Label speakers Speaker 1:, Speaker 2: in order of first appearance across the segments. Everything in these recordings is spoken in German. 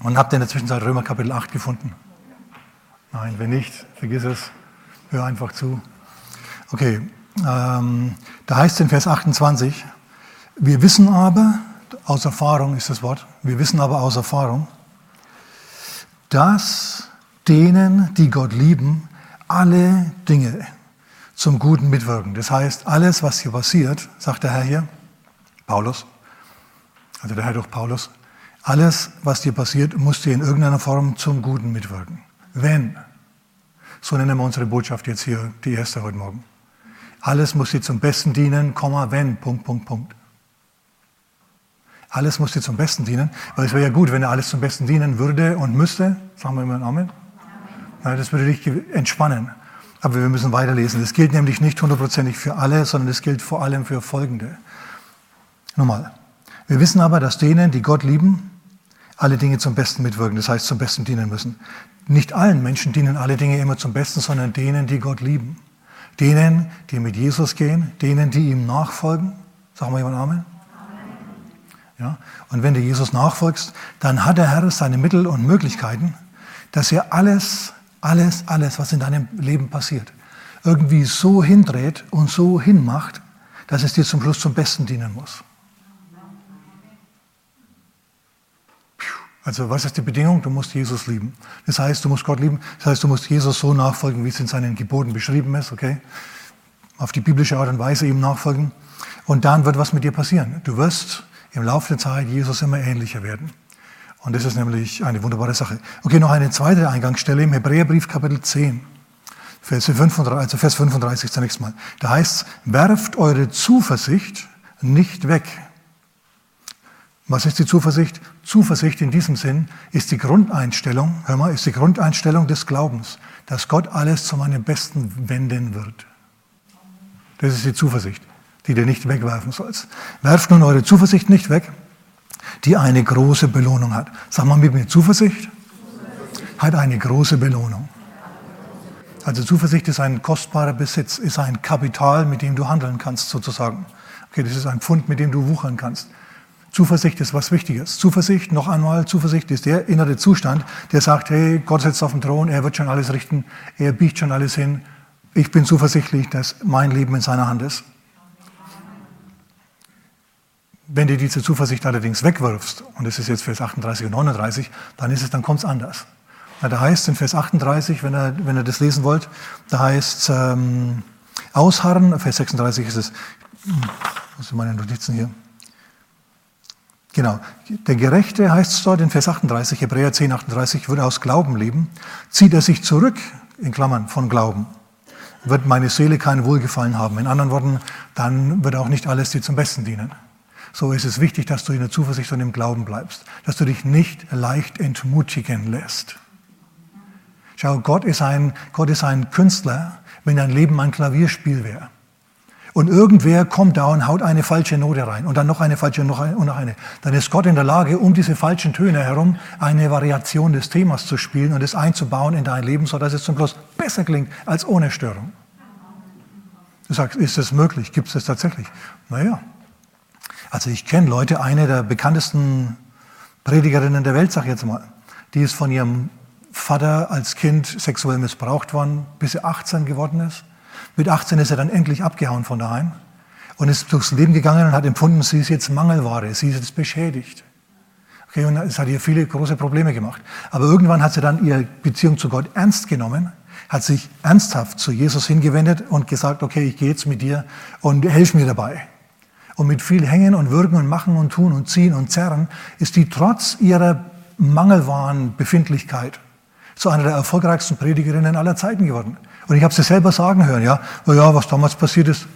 Speaker 1: Und habt ihr in der Zwischenzeit Römer Kapitel 8 gefunden? Nein, wenn nicht, vergiss es. Hör einfach zu. Okay, ähm, da heißt es in Vers 28, wir wissen aber, aus Erfahrung ist das Wort, wir wissen aber aus Erfahrung, dass denen, die Gott lieben, alle Dinge zum Guten mitwirken. Das heißt, alles, was hier passiert, sagt der Herr hier, Paulus, also der Herr durch Paulus, alles, was dir passiert, muss dir in irgendeiner Form zum Guten mitwirken. Wenn, so nennen wir unsere Botschaft jetzt hier, die erste heute Morgen. Alles muss dir zum Besten dienen, Komma, wenn, Punkt, Punkt, Punkt. Alles muss dir zum Besten dienen, weil es wäre ja gut, wenn er alles zum Besten dienen würde und müsste. Sagen wir immer einen Amen. Ja, das würde dich entspannen. Aber wir müssen weiterlesen. Das gilt nämlich nicht hundertprozentig für alle, sondern es gilt vor allem für Folgende. Nochmal. Wir wissen aber, dass denen, die Gott lieben, alle Dinge zum Besten mitwirken, das heißt zum Besten dienen müssen. Nicht allen Menschen dienen alle Dinge immer zum Besten, sondern denen, die Gott lieben. Denen, die mit Jesus gehen, denen, die ihm nachfolgen. Sagen wir jemand Amen? Ja? Und wenn du Jesus nachfolgst, dann hat der Herr seine Mittel und Möglichkeiten, dass er alles, alles, alles, was in deinem Leben passiert, irgendwie so hindreht und so hinmacht, dass es dir zum Schluss zum Besten dienen muss. Also was ist die Bedingung? Du musst Jesus lieben. Das heißt, du musst Gott lieben. Das heißt, du musst Jesus so nachfolgen, wie es in seinen Geboten beschrieben ist, okay? Auf die biblische Art und Weise ihm nachfolgen. Und dann wird was mit dir passieren. Du wirst im Laufe der Zeit Jesus immer ähnlicher werden. Und das ist nämlich eine wunderbare Sache. Okay, noch eine zweite Eingangsstelle im Hebräerbrief Kapitel 10, Vers 35, also Vers 35 zunächst mal. Da heißt es, werft eure Zuversicht nicht weg. Was ist die Zuversicht? Zuversicht in diesem Sinn ist die Grundeinstellung, hör mal, ist die Grundeinstellung des Glaubens, dass Gott alles zu meinem Besten wenden wird. Das ist die Zuversicht die du nicht wegwerfen sollst. Werft nun eure Zuversicht nicht weg, die eine große Belohnung hat. Sag mal mit mir, Zuversicht hat eine große Belohnung. Also Zuversicht ist ein kostbarer Besitz, ist ein Kapital, mit dem du handeln kannst sozusagen. Okay, das ist ein Pfund, mit dem du wuchern kannst. Zuversicht ist was Wichtiges. Zuversicht, noch einmal, Zuversicht ist der innere Zustand, der sagt, hey, Gott sitzt auf dem Thron, er wird schon alles richten, er biegt schon alles hin. Ich bin zuversichtlich, dass mein Leben in seiner Hand ist. Wenn du diese Zuversicht allerdings wegwirfst, und das ist jetzt Vers 38 und 39, dann ist es, dann kommt es anders. Da heißt es in Vers 38, wenn ihr, wenn ihr das lesen wollt, da heißt es ähm, ausharren, Vers 36 ist es, was sind meine Notizen hier? Genau, der Gerechte heißt es dort in Vers 38, Hebräer 10, 38, würde aus Glauben leben, zieht er sich zurück, in Klammern, von Glauben, wird meine Seele kein Wohlgefallen haben. In anderen Worten, dann wird auch nicht alles dir zum Besten dienen so ist es wichtig, dass du in der Zuversicht und im Glauben bleibst, dass du dich nicht leicht entmutigen lässt. Schau, Gott ist ein, Gott ist ein Künstler, wenn dein Leben ein Klavierspiel wäre. Und irgendwer kommt da und haut eine falsche Note rein und dann noch eine falsche noch eine, und noch eine. Dann ist Gott in der Lage, um diese falschen Töne herum eine Variation des Themas zu spielen und es einzubauen in dein Leben, sodass es zum Schluss besser klingt als ohne Störung. Du sagst, ist das möglich? Gibt es das tatsächlich? Naja, also ich kenne Leute, eine der bekanntesten Predigerinnen der Welt, sag ich jetzt mal, die ist von ihrem Vater als Kind sexuell missbraucht worden, bis sie 18 geworden ist. Mit 18 ist er dann endlich abgehauen von daheim und ist durchs Leben gegangen und hat empfunden, sie ist jetzt Mangelware, sie ist jetzt beschädigt. Okay, und es hat ihr viele große Probleme gemacht. Aber irgendwann hat sie dann ihre Beziehung zu Gott ernst genommen, hat sich ernsthaft zu Jesus hingewendet und gesagt, okay, ich gehe jetzt mit dir und helf mir dabei. Und mit viel Hängen und Würgen und Machen und Tun und Ziehen und Zerren ist die trotz ihrer mangelwahren Befindlichkeit zu einer der erfolgreichsten Predigerinnen aller Zeiten geworden. Und ich habe sie selber sagen hören, ja, oh ja, was damals passiert ist,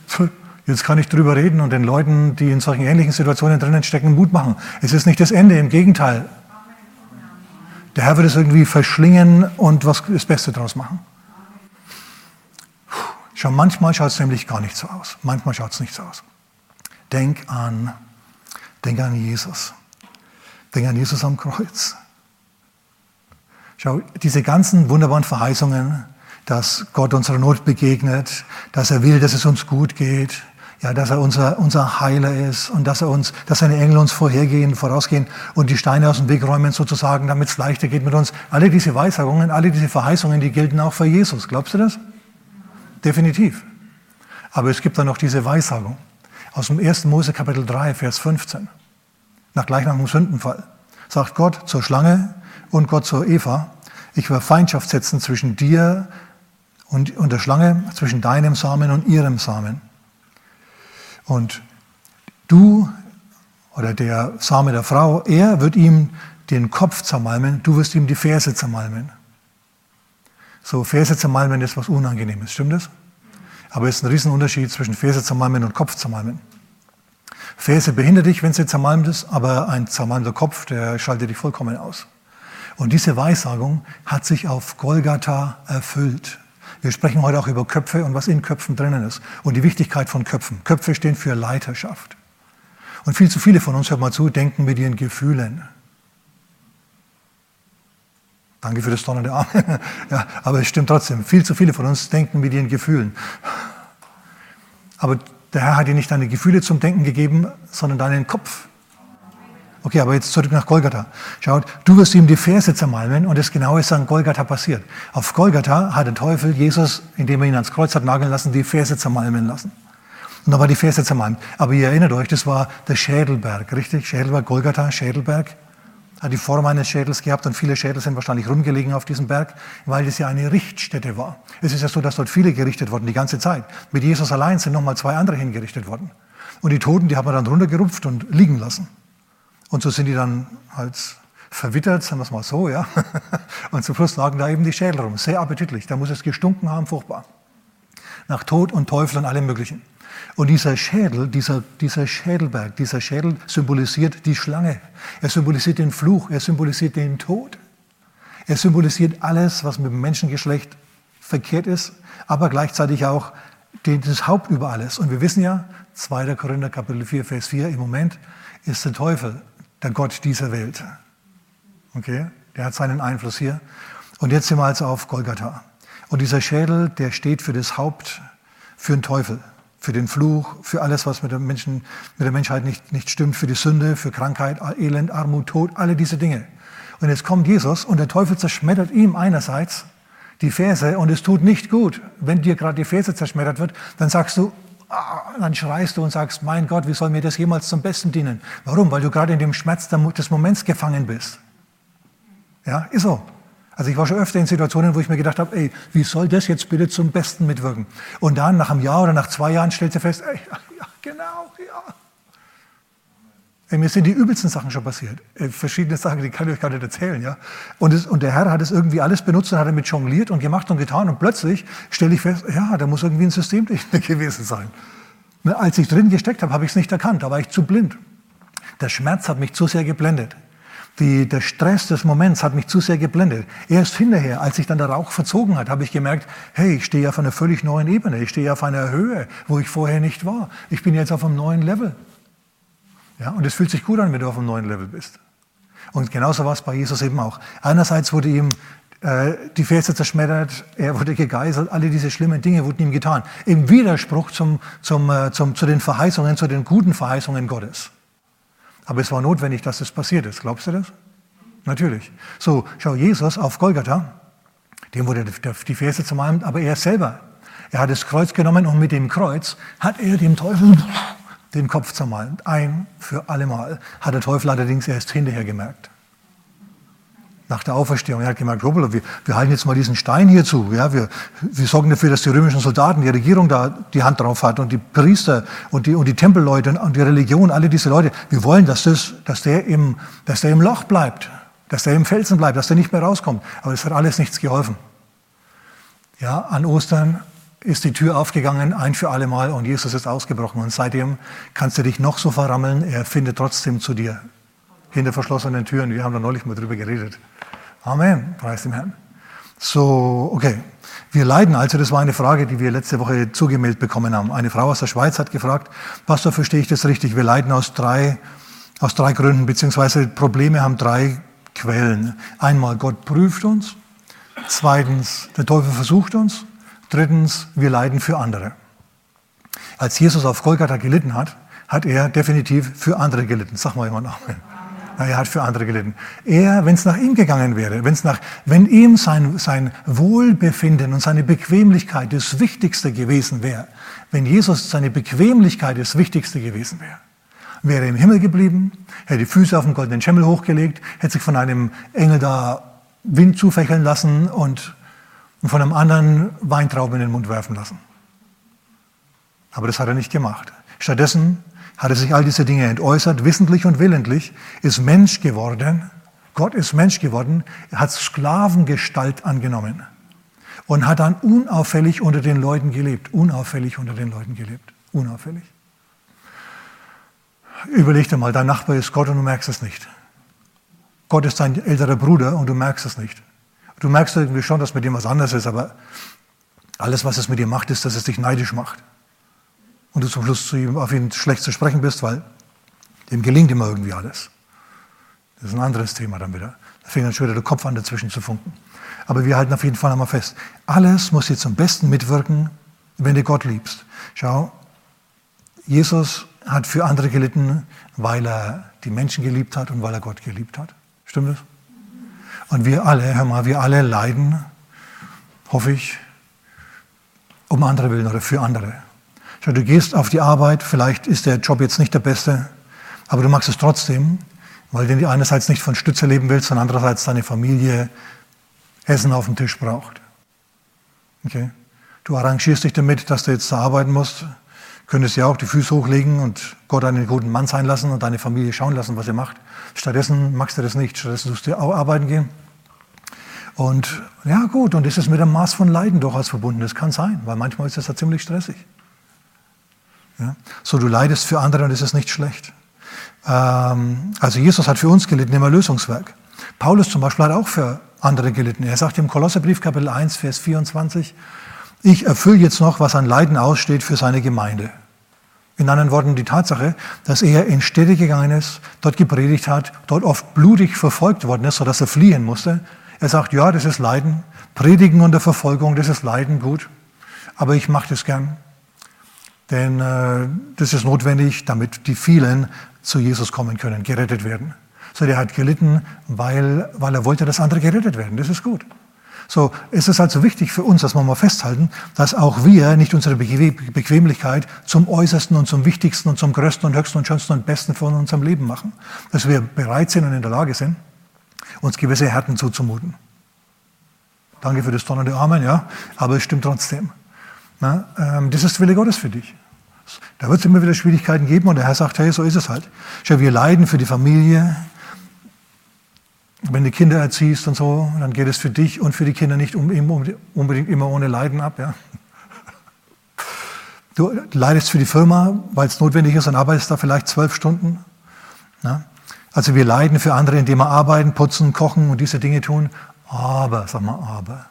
Speaker 1: jetzt kann ich drüber reden und den Leuten, die in solchen ähnlichen Situationen drinnen stecken, Mut machen. Es ist nicht das Ende, im Gegenteil. Der Herr wird es irgendwie verschlingen und was das Beste daraus machen. Schau, manchmal schaut es nämlich gar nicht so aus. Manchmal schaut es nicht so aus. Denk an, denk an Jesus. Denk an Jesus am Kreuz. Schau, diese ganzen wunderbaren Verheißungen, dass Gott unserer Not begegnet, dass er will, dass es uns gut geht. Ja, dass er unser, unser Heiler ist und dass er uns, dass seine Engel uns vorhergehen, vorausgehen und die Steine aus dem Weg räumen sozusagen, damit es leichter geht mit uns. Alle diese Weissagungen, alle diese Verheißungen, die gelten auch für Jesus. Glaubst du das? Definitiv. Aber es gibt dann noch diese Weissagung aus dem 1. Mose Kapitel 3, Vers 15. Nach gleich nach dem Sündenfall sagt Gott zur Schlange und Gott zur Eva, ich will Feindschaft setzen zwischen dir und, und der Schlange, zwischen deinem Samen und ihrem Samen. Und du oder der Same der Frau, er wird ihm den Kopf zermalmen, du wirst ihm die Ferse zermalmen. So, Ferse zermalmen ist was Unangenehmes, stimmt das? Aber es ist ein Riesenunterschied zwischen Ferse zermalmen und Kopf zermalmen. Ferse behindert dich, wenn sie zermalmt ist, aber ein zermalmter Kopf, der schaltet dich vollkommen aus. Und diese Weissagung hat sich auf Golgatha erfüllt. Wir sprechen heute auch über Köpfe und was in Köpfen drinnen ist und die Wichtigkeit von Köpfen. Köpfe stehen für Leiterschaft. Und viel zu viele von uns, hört mal zu, denken mit ihren Gefühlen. Danke für das donnernde Arm. ja, aber es stimmt trotzdem. Viel zu viele von uns denken mit ihren Gefühlen. Aber der Herr hat dir nicht deine Gefühle zum Denken gegeben, sondern deinen Kopf. Okay, aber jetzt zurück nach Golgatha. Schaut, du wirst ihm die Verse zermalmen und das Genaue ist an Golgatha passiert. Auf Golgatha hat der Teufel Jesus, indem er ihn ans Kreuz hat nageln lassen, die Verse zermalmen lassen. Und da war die Verse zermalmt. Aber ihr erinnert euch, das war der Schädelberg, richtig? Schädelberg, Golgatha, Schädelberg. Hat die Form eines Schädels gehabt und viele Schädel sind wahrscheinlich rumgelegen auf diesem Berg, weil das ja eine Richtstätte war. Es ist ja so, dass dort viele gerichtet wurden, die ganze Zeit. Mit Jesus allein sind nochmal zwei andere hingerichtet worden. Und die Toten, die hat man dann runtergerupft und liegen lassen. Und so sind die dann halt verwittert, sagen wir es mal so, ja. Und zum Schluss lagen da eben die Schädel rum. Sehr appetitlich. Da muss es gestunken haben, furchtbar. Nach Tod und Teufel und allem Möglichen. Und dieser Schädel, dieser, dieser Schädelberg, dieser Schädel symbolisiert die Schlange. Er symbolisiert den Fluch, er symbolisiert den Tod. Er symbolisiert alles, was mit dem Menschengeschlecht verkehrt ist, aber gleichzeitig auch das Haupt über alles. Und wir wissen ja, 2. Korinther Kapitel 4, Vers 4, im Moment ist der Teufel der Gott dieser Welt. Okay? Der hat seinen Einfluss hier. Und jetzt sind wir also auf Golgatha. Und dieser Schädel, der steht für das Haupt, für den Teufel, für den Fluch, für alles, was mit, Menschen, mit der Menschheit nicht, nicht stimmt, für die Sünde, für Krankheit, Elend, Armut, Tod, alle diese Dinge. Und jetzt kommt Jesus und der Teufel zerschmettert ihm einerseits die Ferse und es tut nicht gut. Wenn dir gerade die Ferse zerschmettert wird, dann sagst du, dann schreist du und sagst, mein Gott, wie soll mir das jemals zum Besten dienen? Warum? Weil du gerade in dem Schmerz des Moments gefangen bist. Ja, ist so. Also ich war schon öfter in Situationen, wo ich mir gedacht habe, ey, wie soll das jetzt bitte zum Besten mitwirken? Und dann nach einem Jahr oder nach zwei Jahren stellst du fest, ey, ja, genau, ja. Ey, mir sind die übelsten Sachen schon passiert. Ey, verschiedene Sachen, die kann ich euch gar nicht erzählen. Ja? Und, es, und der Herr hat es irgendwie alles benutzt und hat damit jongliert und gemacht und getan. Und plötzlich stelle ich fest, ja, da muss irgendwie ein System gewesen sein. Ne, als ich drin gesteckt habe, habe ich es nicht erkannt. Da war ich zu blind. Der Schmerz hat mich zu sehr geblendet. Die, der Stress des Moments hat mich zu sehr geblendet. Erst hinterher, als sich dann der Rauch verzogen hat, habe ich gemerkt, hey, ich stehe auf einer völlig neuen Ebene. Ich stehe auf einer Höhe, wo ich vorher nicht war. Ich bin jetzt auf einem neuen Level. Ja, und es fühlt sich gut an, wenn du auf einem neuen Level bist. Und genauso war es bei Jesus eben auch. Einerseits wurde ihm äh, die Ferse zerschmettert, er wurde gegeißelt, alle diese schlimmen Dinge wurden ihm getan. Im Widerspruch zum, zum, äh, zum, zu den Verheißungen, zu den guten Verheißungen Gottes. Aber es war notwendig, dass das passiert ist. Glaubst du das? Natürlich. So, schau, Jesus auf Golgatha, dem wurde die Ferse zermalmt, aber er selber, er hat das Kreuz genommen und mit dem Kreuz hat er dem Teufel den Kopf zermalmt. Ein für allemal. Hat der Teufel allerdings erst hinterher gemerkt. Nach der Auferstehung. Er hat gemerkt, hoppla, wir, wir halten jetzt mal diesen Stein hier zu. Ja, wir, wir sorgen dafür, dass die römischen Soldaten, die Regierung da die Hand drauf hat und die Priester und die, und die Tempelleute und die Religion, alle diese Leute. Wir wollen, dass, das, dass, der im, dass der im Loch bleibt, dass der im Felsen bleibt, dass der nicht mehr rauskommt. Aber es hat alles nichts geholfen. Ja, an Ostern ist die Tür aufgegangen, ein für alle Mal, und Jesus ist ausgebrochen. Und seitdem kannst du dich noch so verrammeln, er findet trotzdem zu dir. Hinter verschlossenen Türen. Wir haben da neulich mal drüber geredet. Amen. Preis dem Herrn. So, okay. Wir leiden also, das war eine Frage, die wir letzte Woche zugemeldet bekommen haben. Eine Frau aus der Schweiz hat gefragt, Pastor, verstehe ich das richtig? Wir leiden aus drei, aus drei Gründen, beziehungsweise Probleme haben drei Quellen. Einmal, Gott prüft uns. Zweitens, der Teufel versucht uns. Drittens, wir leiden für andere. Als Jesus auf Golgatha gelitten hat, hat er definitiv für andere gelitten. Sag mal jemand Amen. Er hat für andere gelitten. Er, wenn es nach ihm gegangen wäre, wenn's nach, wenn ihm sein, sein Wohlbefinden und seine Bequemlichkeit das Wichtigste gewesen wäre, wenn Jesus seine Bequemlichkeit das Wichtigste gewesen wäre, wäre er im Himmel geblieben, hätte die Füße auf den goldenen Schemmel hochgelegt, hätte sich von einem Engel da Wind zufächeln lassen und, und von einem anderen Weintrauben in den Mund werfen lassen. Aber das hat er nicht gemacht. Stattdessen hat er sich all diese Dinge entäußert, wissentlich und willentlich, ist Mensch geworden. Gott ist Mensch geworden, hat Sklavengestalt angenommen und hat dann unauffällig unter den Leuten gelebt. Unauffällig unter den Leuten gelebt. Unauffällig. Überleg dir mal, dein Nachbar ist Gott und du merkst es nicht. Gott ist dein älterer Bruder und du merkst es nicht. Du merkst irgendwie schon, dass mit dem was anderes ist, aber alles, was es mit dir macht, ist, dass es dich neidisch macht und du zum Schluss zu ihm, auf ihn schlecht zu sprechen bist, weil dem gelingt immer irgendwie alles. Das ist ein anderes Thema dann wieder. Da fängt dann schon wieder der Kopf an, dazwischen zu funken. Aber wir halten auf jeden Fall einmal fest. Alles muss dir zum Besten mitwirken, wenn du Gott liebst. Schau, Jesus hat für andere gelitten, weil er die Menschen geliebt hat und weil er Gott geliebt hat. Stimmt das? Und wir alle, hör mal, wir alle leiden, hoffe ich, um andere willen oder für andere. Schau, du gehst auf die Arbeit, vielleicht ist der Job jetzt nicht der beste, aber du machst es trotzdem, weil du einerseits nicht von Stütze leben willst und andererseits deine Familie Essen auf dem Tisch braucht. Okay? Du arrangierst dich damit, dass du jetzt da arbeiten musst, könntest ja auch die Füße hochlegen und Gott einen guten Mann sein lassen und deine Familie schauen lassen, was er macht. Stattdessen machst du das nicht. Stattdessen musst du auch arbeiten gehen. Und ja gut, und ist mit einem Maß von Leiden durchaus verbunden. Das kann sein, weil manchmal ist das ja ziemlich stressig. Ja? So, du leidest für andere und das ist nicht schlecht. Ähm, also Jesus hat für uns gelitten im Erlösungswerk. Paulus zum Beispiel hat auch für andere gelitten. Er sagt im Kolosserbrief Kapitel 1, Vers 24, ich erfülle jetzt noch, was an Leiden aussteht für seine Gemeinde. In anderen Worten die Tatsache, dass er in Städte gegangen ist, dort gepredigt hat, dort oft blutig verfolgt worden ist, sodass er fliehen musste. Er sagt, ja, das ist Leiden, Predigen unter Verfolgung, das ist Leiden, gut, aber ich mache das gern. Denn äh, das ist notwendig, damit die vielen zu Jesus kommen können, gerettet werden. So, der hat gelitten, weil, weil er wollte, dass andere gerettet werden. Das ist gut. So, es ist also wichtig für uns, dass wir mal festhalten, dass auch wir nicht unsere Bequemlichkeit zum Äußersten und zum Wichtigsten und zum Größten und Höchsten und Schönsten und Besten von unserem Leben machen. Dass wir bereit sind und in der Lage sind, uns gewisse Härten zuzumuten. Danke für das donnernde Amen, ja, aber es stimmt trotzdem. Na, ähm, das ist Wille Gottes für dich. Da wird es immer wieder Schwierigkeiten geben und der Herr sagt, hey, so ist es halt. Schau, wir leiden für die Familie. Wenn du Kinder erziehst und so, dann geht es für dich und für die Kinder nicht unbedingt immer ohne Leiden ab. Ja? Du leidest für die Firma, weil es notwendig ist und arbeitest da vielleicht zwölf Stunden. Ja? Also wir leiden für andere, indem wir arbeiten, putzen, kochen und diese Dinge tun. Aber, sag mal, aber.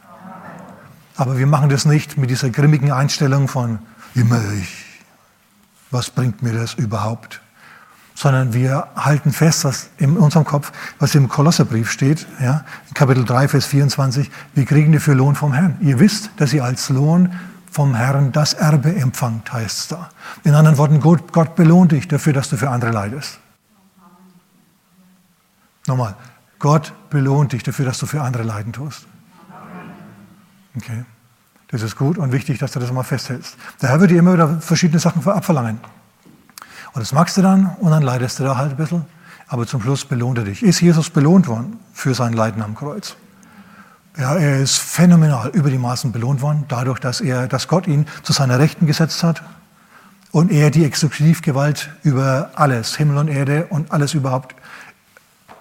Speaker 1: Aber wir machen das nicht mit dieser grimmigen Einstellung von immer ich was bringt mir das überhaupt? Sondern wir halten fest, was in unserem Kopf, was im Kolosserbrief steht, ja, Kapitel 3, Vers 24, wir kriegen dafür Lohn vom Herrn. Ihr wisst, dass ihr als Lohn vom Herrn das Erbe empfangt, heißt es da. In anderen Worten, Gott, Gott belohnt dich dafür, dass du für andere leidest. Nochmal, Gott belohnt dich dafür, dass du für andere leiden tust. Okay. Das ist gut und wichtig, dass du das mal festhältst. Der Herr wird dir immer wieder verschiedene Sachen abverlangen. Und das magst du dann und dann leidest du da halt ein bisschen. Aber zum Schluss belohnt er dich. Ist Jesus belohnt worden für sein Leiden am Kreuz? Ja, er ist phänomenal über die Maßen belohnt worden, dadurch, dass, er, dass Gott ihn zu seiner Rechten gesetzt hat und er die Exekutivgewalt über alles, Himmel und Erde und alles überhaupt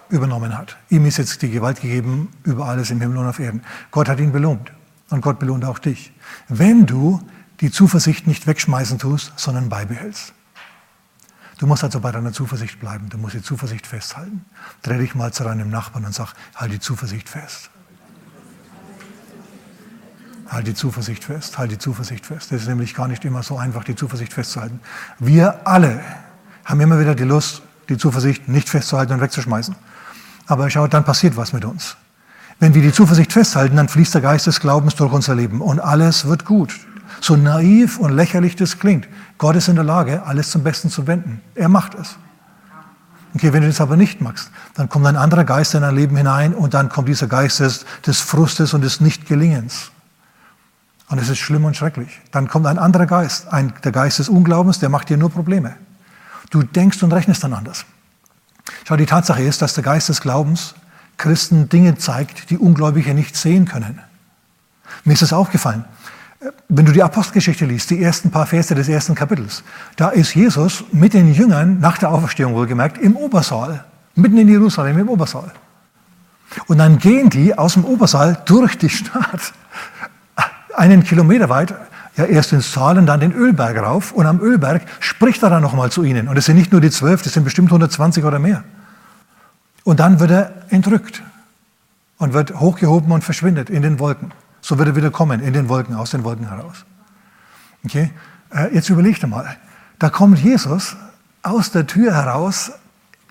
Speaker 1: übernommen hat. Ihm ist jetzt die Gewalt gegeben über alles im Himmel und auf Erden. Gott hat ihn belohnt. Und Gott belohnt auch dich. Wenn du die Zuversicht nicht wegschmeißen tust, sondern beibehältst. Du musst also bei deiner Zuversicht bleiben. Du musst die Zuversicht festhalten. Dreh dich mal zu deinem Nachbarn und sag, halt die Zuversicht fest. Halt die Zuversicht fest, halt die Zuversicht fest. Es ist nämlich gar nicht immer so einfach, die Zuversicht festzuhalten. Wir alle haben immer wieder die Lust, die Zuversicht nicht festzuhalten und wegzuschmeißen. Aber schau, dann passiert was mit uns. Wenn wir die Zuversicht festhalten, dann fließt der Geist des Glaubens durch unser Leben und alles wird gut. So naiv und lächerlich das klingt. Gott ist in der Lage, alles zum Besten zu wenden. Er macht es. Okay, wenn du das aber nicht machst, dann kommt ein anderer Geist in dein Leben hinein und dann kommt dieser Geist des, des Frustes und des Nichtgelingens. Und es ist schlimm und schrecklich. Dann kommt ein anderer Geist, ein, der Geist des Unglaubens, der macht dir nur Probleme. Du denkst und rechnest dann anders. Schau, die Tatsache ist, dass der Geist des Glaubens Christen Dinge zeigt, die Ungläubige nicht sehen können. Mir ist es aufgefallen, wenn du die Apostelgeschichte liest, die ersten paar Verse des ersten Kapitels, da ist Jesus mit den Jüngern, nach der Auferstehung wohlgemerkt, im Obersaal, mitten in Jerusalem im Obersaal. Und dann gehen die aus dem Obersaal durch die Stadt, einen Kilometer weit, ja erst ins Saal und dann den Ölberg rauf. Und am Ölberg spricht er dann nochmal zu ihnen. Und es sind nicht nur die zwölf, das sind bestimmt 120 oder mehr. Und dann wird er entrückt und wird hochgehoben und verschwindet in den Wolken. So wird er wieder kommen, in den Wolken, aus den Wolken heraus. Okay? Äh, jetzt überleg dir mal. Da kommt Jesus aus der Tür heraus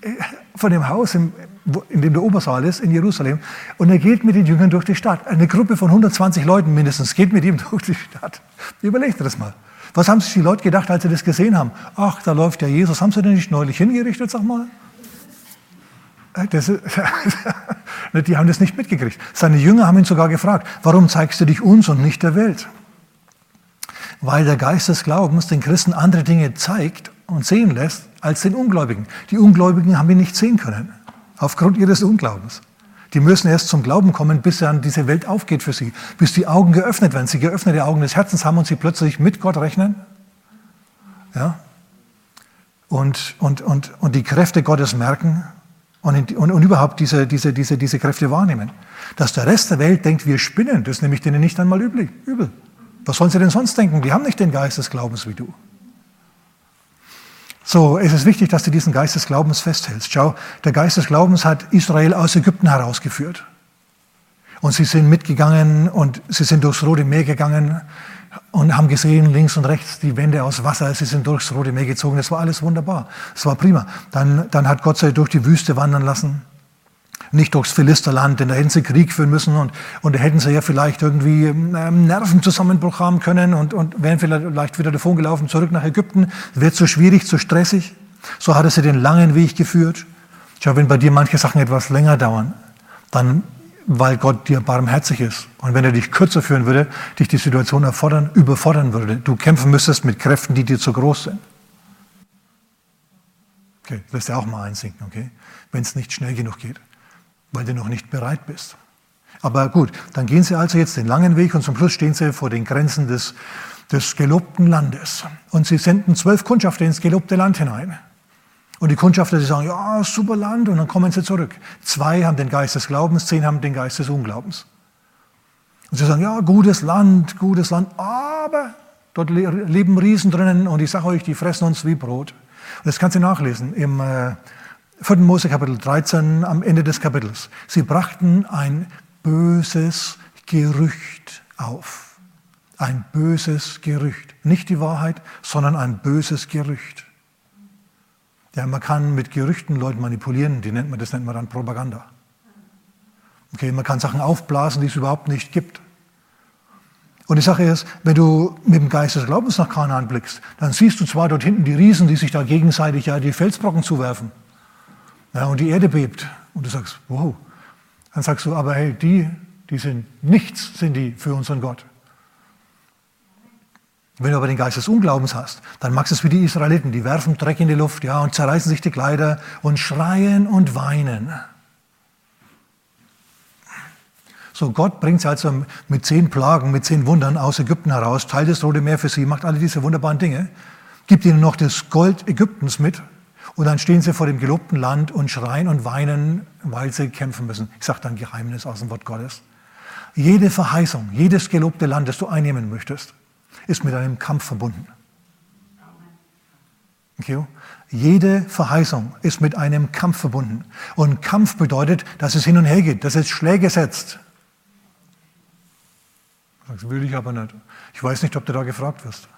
Speaker 1: äh, von dem Haus, in dem der Obersaal ist, in Jerusalem, und er geht mit den Jüngern durch die Stadt. Eine Gruppe von 120 Leuten mindestens geht mit ihm durch die Stadt. Überleg dir das mal. Was haben sich die Leute gedacht, als sie das gesehen haben? Ach, da läuft ja Jesus. Haben sie den nicht neulich hingerichtet, sag mal? Äh, das, die haben das nicht mitgekriegt. Seine Jünger haben ihn sogar gefragt, warum zeigst du dich uns und nicht der Welt? Weil der Geist des Glaubens den Christen andere Dinge zeigt und sehen lässt als den Ungläubigen. Die Ungläubigen haben ihn nicht sehen können, aufgrund ihres Unglaubens. Die müssen erst zum Glauben kommen, bis dann diese Welt aufgeht für sie, bis die Augen geöffnet werden, sie geöffnete Augen des Herzens haben und sie plötzlich mit Gott rechnen. Ja? Und, und, und, und die Kräfte Gottes merken und, und, und überhaupt diese, diese, diese, diese Kräfte wahrnehmen. Dass der Rest der Welt denkt, wir spinnen, das ist nämlich denen nicht einmal übel. übel. Was sollen sie denn sonst denken? Die haben nicht den Geist des Glaubens wie du. So, es ist wichtig, dass du diesen Geist des Glaubens festhältst. Schau, der Geist des Glaubens hat Israel aus Ägypten herausgeführt. Und sie sind mitgegangen und sie sind durchs Rote Meer gegangen und haben gesehen, links und rechts die Wände aus Wasser, sie sind durchs Rote Meer gezogen. Das war alles wunderbar. Das war prima. Dann, dann hat Gott sie durch die Wüste wandern lassen. Nicht durchs Philisterland, denn da hätten sie Krieg führen müssen und, und da hätten sie ja vielleicht irgendwie ähm, Nervenzusammenbruch haben können und, und wären vielleicht wieder davon gelaufen, zurück nach Ägypten. Wird zu schwierig, zu stressig. So hat er sie den langen Weg geführt. Schau, wenn bei dir manche Sachen etwas länger dauern, dann weil Gott dir barmherzig ist. Und wenn er dich kürzer führen würde, dich die Situation erfordern, überfordern würde, du kämpfen müsstest mit Kräften, die dir zu groß sind. Okay, lässt ja auch mal einsinken, okay? Wenn es nicht schnell genug geht, weil du noch nicht bereit bist. Aber gut, dann gehen sie also jetzt den langen Weg und zum Schluss stehen sie vor den Grenzen des, des gelobten Landes. Und sie senden zwölf Kundschafter ins gelobte Land hinein. Und die Kundschafter, die sagen, ja, super Land, und dann kommen sie zurück. Zwei haben den Geist des Glaubens, zehn haben den Geist des Unglaubens. Und sie sagen, ja, gutes Land, gutes Land, aber dort leben Riesen drinnen und ich sage euch, die fressen uns wie Brot. Und das kannst du nachlesen im äh, 4. Mose Kapitel 13 am Ende des Kapitels. Sie brachten ein böses Gerücht auf. Ein böses Gerücht. Nicht die Wahrheit, sondern ein böses Gerücht. Ja, man kann mit Gerüchten Leute manipulieren, die nennt man, das nennt man dann Propaganda. Okay, man kann Sachen aufblasen, die es überhaupt nicht gibt. Und die Sache ist, wenn du mit dem Geist des Glaubens nach Kanaan blickst, dann siehst du zwar dort hinten die Riesen, die sich da gegenseitig ja die Felsbrocken zuwerfen. Ja, und die Erde bebt. Und du sagst, wow. Dann sagst du, aber hey, die, die sind nichts, sind die für unseren Gott. Wenn du aber den Geist des Unglaubens hast, dann magst du es wie die Israeliten, die werfen Dreck in die Luft, ja, und zerreißen sich die Kleider und schreien und weinen. So, Gott bringt sie also mit zehn Plagen, mit zehn Wundern aus Ägypten heraus, teilt das Rote Meer für sie, macht alle diese wunderbaren Dinge, gibt ihnen noch das Gold Ägyptens mit und dann stehen sie vor dem gelobten Land und schreien und weinen, weil sie kämpfen müssen. Ich sage dann Geheimnis aus dem Wort Gottes. Jede Verheißung, jedes gelobte Land, das du einnehmen möchtest, ist mit einem Kampf verbunden. Okay? Jede Verheißung ist mit einem Kampf verbunden. Und Kampf bedeutet, dass es hin und her geht, dass es Schläge setzt. Das will ich aber nicht. Ich weiß nicht, ob du da gefragt wirst.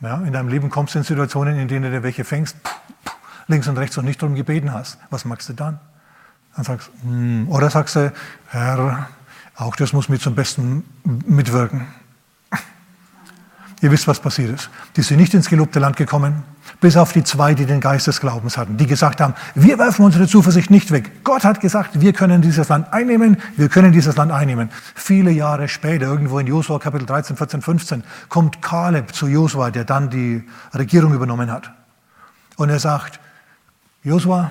Speaker 1: Ja, in deinem Leben kommst du in Situationen, in denen du welche fängst, links und rechts und nicht darum gebeten hast. Was machst du dann? Dann sagst hm, oder sagst du, Herr, auch das muss mir zum Besten mitwirken. Ihr wisst, was passiert ist. Die sind nicht ins gelobte Land gekommen, bis auf die zwei, die den Geist des Glaubens hatten, die gesagt haben, wir werfen unsere Zuversicht nicht weg. Gott hat gesagt, wir können dieses Land einnehmen, wir können dieses Land einnehmen. Viele Jahre später, irgendwo in Josua Kapitel 13, 14, 15, kommt Kaleb zu Josua, der dann die Regierung übernommen hat. Und er sagt, Josua,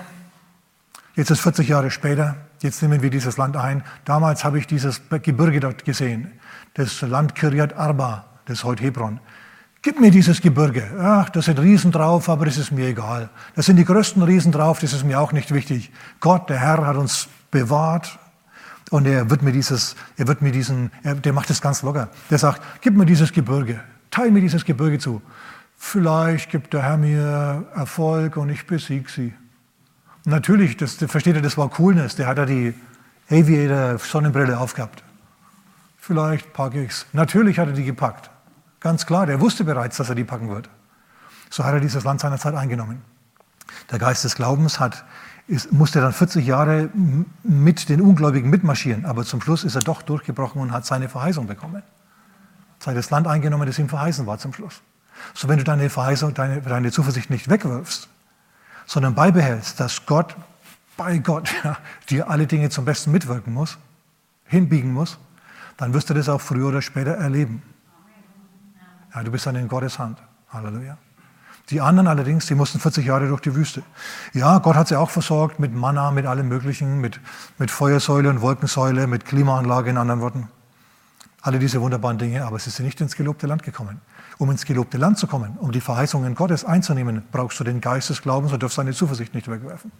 Speaker 1: jetzt ist 40 Jahre später, jetzt nehmen wir dieses Land ein. Damals habe ich dieses Gebirge dort gesehen, das Land Kiryat Arba, das ist heute Hebron. Gib mir dieses Gebirge. Ach, da sind Riesen drauf, aber das ist mir egal. Da sind die größten Riesen drauf, das ist mir auch nicht wichtig. Gott, der Herr, hat uns bewahrt und er wird mir dieses, er wird mir diesen, er, der macht das ganz locker. Der sagt, gib mir dieses Gebirge, teil mir dieses Gebirge zu. Vielleicht gibt der Herr mir Erfolg und ich besiege sie. Natürlich, das, versteht ihr, das war Coolness. Der hat ja die Aviator-Sonnenbrille aufgehabt. Vielleicht packe ich es. Natürlich hat er die gepackt. Ganz klar, der wusste bereits, dass er die packen wird. So hat er dieses Land seinerzeit eingenommen. Der Geist des Glaubens hat, ist, musste dann 40 Jahre mit den Ungläubigen mitmarschieren, aber zum Schluss ist er doch durchgebrochen und hat seine Verheißung bekommen. Sei das Land eingenommen, das ihm verheißen war zum Schluss. So wenn du deine Verheißung, deine, deine Zuversicht nicht wegwirfst, sondern beibehältst, dass Gott, bei Gott, ja, dir alle Dinge zum Besten mitwirken muss, hinbiegen muss, dann wirst du das auch früher oder später erleben. Ja, du bist dann in Gottes Hand. Halleluja. Die anderen allerdings, die mussten 40 Jahre durch die Wüste. Ja, Gott hat sie auch versorgt mit Manna, mit allem Möglichen, mit, mit Feuersäule und Wolkensäule, mit Klimaanlage in anderen Worten. Alle diese wunderbaren Dinge, aber sie sind nicht ins gelobte Land gekommen. Um ins gelobte Land zu kommen, um die Verheißungen Gottes einzunehmen, brauchst du den Geist des Glaubens und darfst deine Zuversicht nicht wegwerfen.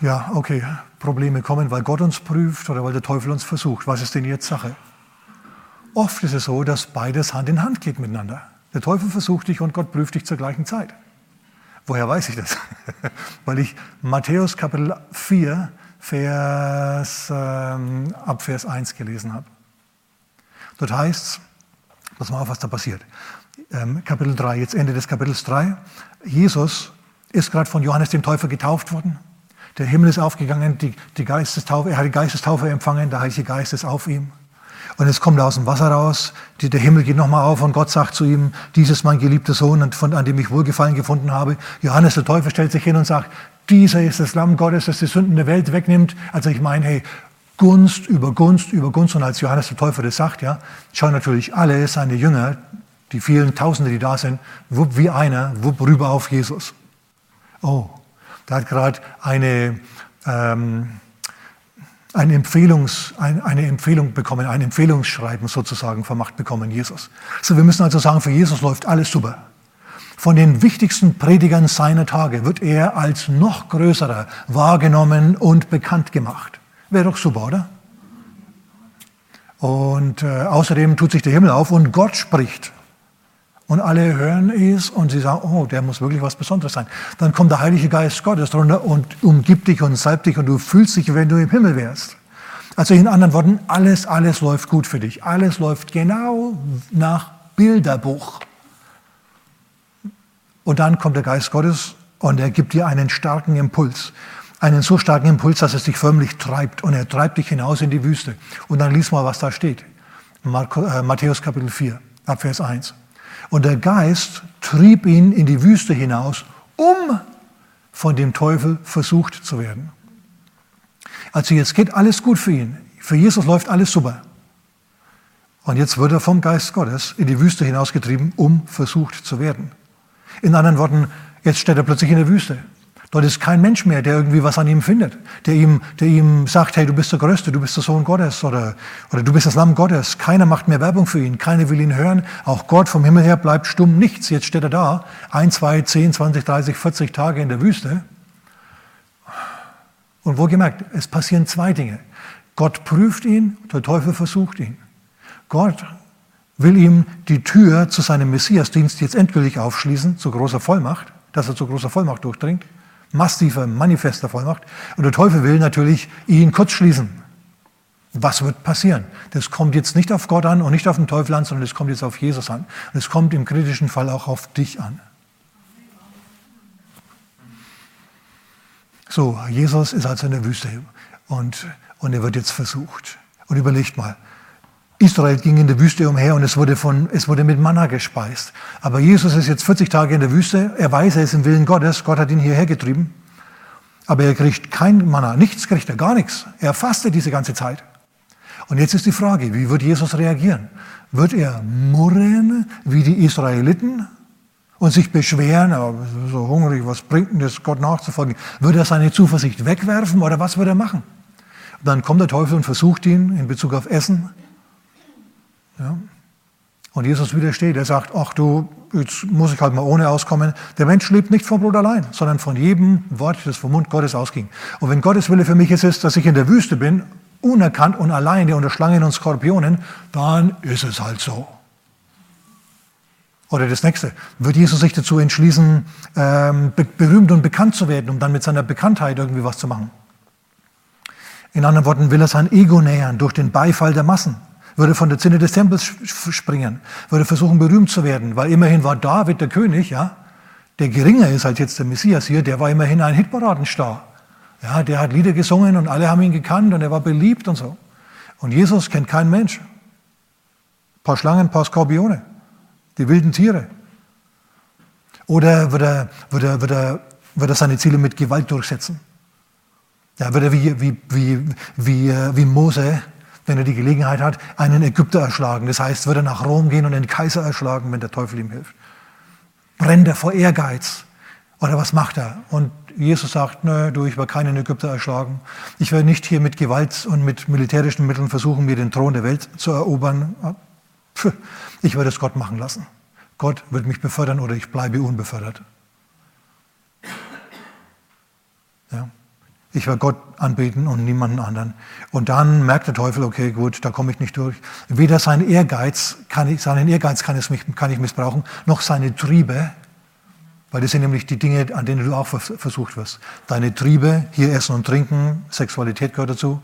Speaker 1: Ja, okay, Probleme kommen, weil Gott uns prüft oder weil der Teufel uns versucht. Was ist denn jetzt Sache? Oft ist es so, dass beides Hand in Hand geht miteinander. Der Teufel versucht dich und Gott prüft dich zur gleichen Zeit. Woher weiß ich das? Weil ich Matthäus Kapitel 4, Vers, ähm, ab Vers 1 gelesen habe. Dort heißt es, pass mal auf, was da passiert. Ähm, Kapitel 3, jetzt Ende des Kapitels 3. Jesus ist gerade von Johannes dem Täufer getauft worden. Der Himmel ist aufgegangen, die, die Geistestaufe, er hat die Geistestaufe empfangen, der Heilige Geist ist auf ihm. Und es kommt aus dem Wasser raus, der Himmel geht nochmal auf und Gott sagt zu ihm, dies ist mein geliebter Sohn, von, an dem ich Wohlgefallen gefunden habe. Johannes der Täufer stellt sich hin und sagt, dieser ist das Lamm Gottes, das die Sünden der Welt wegnimmt. Also ich meine, hey, Gunst über Gunst über Gunst. Und als Johannes der Täufer das sagt, ja, schauen natürlich alle seine Jünger, die vielen Tausende, die da sind, wupp wie einer, wupp rüber auf Jesus. Oh, da hat gerade eine, ähm, eine, Empfehlungs, ein, eine Empfehlung bekommen, ein Empfehlungsschreiben sozusagen vermacht bekommen, Jesus. So, wir müssen also sagen, für Jesus läuft alles super. Von den wichtigsten Predigern seiner Tage wird er als noch größerer wahrgenommen und bekannt gemacht. Wäre doch super, oder? Und äh, außerdem tut sich der Himmel auf und Gott spricht. Und alle hören es und sie sagen, oh, der muss wirklich was Besonderes sein. Dann kommt der Heilige Geist Gottes drunter und umgibt dich und salbt dich und du fühlst dich, wenn du im Himmel wärst. Also in anderen Worten, alles, alles läuft gut für dich. Alles läuft genau nach Bilderbuch. Und dann kommt der Geist Gottes und er gibt dir einen starken Impuls. Einen so starken Impuls, dass es dich förmlich treibt. Und er treibt dich hinaus in die Wüste. Und dann lies mal, was da steht. Marco, äh, Matthäus Kapitel 4, Abvers 1. Und der Geist trieb ihn in die Wüste hinaus, um von dem Teufel versucht zu werden. Also jetzt geht alles gut für ihn. Für Jesus läuft alles super. Und jetzt wird er vom Geist Gottes in die Wüste hinausgetrieben, um versucht zu werden. In anderen Worten, jetzt steht er plötzlich in der Wüste. Dort ist kein Mensch mehr, der irgendwie was an ihm findet, der ihm, der ihm sagt, hey, du bist der Größte, du bist der Sohn Gottes oder, oder du bist das Lamm Gottes. Keiner macht mehr Werbung für ihn, keiner will ihn hören. Auch Gott vom Himmel her bleibt stumm, nichts. Jetzt steht er da, ein, zwei, zehn, zwanzig, dreißig, vierzig Tage in der Wüste. Und wohlgemerkt, es passieren zwei Dinge. Gott prüft ihn, der Teufel versucht ihn. Gott will ihm die Tür zu seinem Messiasdienst jetzt endgültig aufschließen, zu großer Vollmacht, dass er zu großer Vollmacht durchdringt massiver, manifester Vollmacht. Und der Teufel will natürlich ihn kurzschließen. Was wird passieren? Das kommt jetzt nicht auf Gott an und nicht auf den Teufel an, sondern es kommt jetzt auf Jesus an. Und es kommt im kritischen Fall auch auf dich an. So, Jesus ist also in der Wüste und, und er wird jetzt versucht. Und überlegt mal, Israel ging in der Wüste umher und es wurde, von, es wurde mit Manna gespeist. Aber Jesus ist jetzt 40 Tage in der Wüste. Er weiß, er ist im Willen Gottes. Gott hat ihn hierher getrieben. Aber er kriegt kein Manna, nichts kriegt er, gar nichts. Er fastet diese ganze Zeit. Und jetzt ist die Frage, wie wird Jesus reagieren? Wird er murren wie die Israeliten und sich beschweren, so hungrig, was bringt denn das, Gott nachzufolgen? Wird er seine Zuversicht wegwerfen oder was wird er machen? Dann kommt der Teufel und versucht ihn in Bezug auf Essen. Ja. Und Jesus widersteht. Er sagt, ach du, jetzt muss ich halt mal ohne auskommen. Der Mensch lebt nicht vom Brot allein, sondern von jedem Wort, das vom Mund Gottes ausging. Und wenn Gottes Wille für mich ist, ist, dass ich in der Wüste bin, unerkannt und alleine unter Schlangen und Skorpionen, dann ist es halt so. Oder das nächste, wird Jesus sich dazu entschließen, ähm, berühmt und bekannt zu werden, um dann mit seiner Bekanntheit irgendwie was zu machen? In anderen Worten, will er sein Ego nähern durch den Beifall der Massen würde von der Zinne des Tempels springen, würde versuchen, berühmt zu werden, weil immerhin war David der König, ja, der geringer ist als jetzt der Messias hier, der war immerhin ein Hitparadenstar. Ja, der hat Lieder gesungen und alle haben ihn gekannt und er war beliebt und so. Und Jesus kennt kein Mensch. Ein paar Schlangen, ein paar Skorpione, die wilden Tiere. Oder wird er, wird er, wird er, wird er seine Ziele mit Gewalt durchsetzen? Ja, wird er wie, wie, wie, wie, äh, wie Mose wenn er die Gelegenheit hat, einen Ägypter erschlagen. Das heißt, wird er nach Rom gehen und den Kaiser erschlagen, wenn der Teufel ihm hilft. Brennt er vor Ehrgeiz? Oder was macht er? Und Jesus sagt, nö, du, ich werde keinen Ägypter erschlagen. Ich werde nicht hier mit Gewalt und mit militärischen Mitteln versuchen, mir den Thron der Welt zu erobern. Ich werde es Gott machen lassen. Gott wird mich befördern oder ich bleibe unbefördert. Ja. Ich werde Gott anbeten und niemanden anderen. Und dann merkt der Teufel, okay, gut, da komme ich nicht durch. Weder sein Ehrgeiz kann ich, seinen Ehrgeiz kann, es kann ich missbrauchen, noch seine Triebe, weil das sind nämlich die Dinge, an denen du auch versucht wirst. Deine Triebe, hier essen und trinken, Sexualität gehört dazu.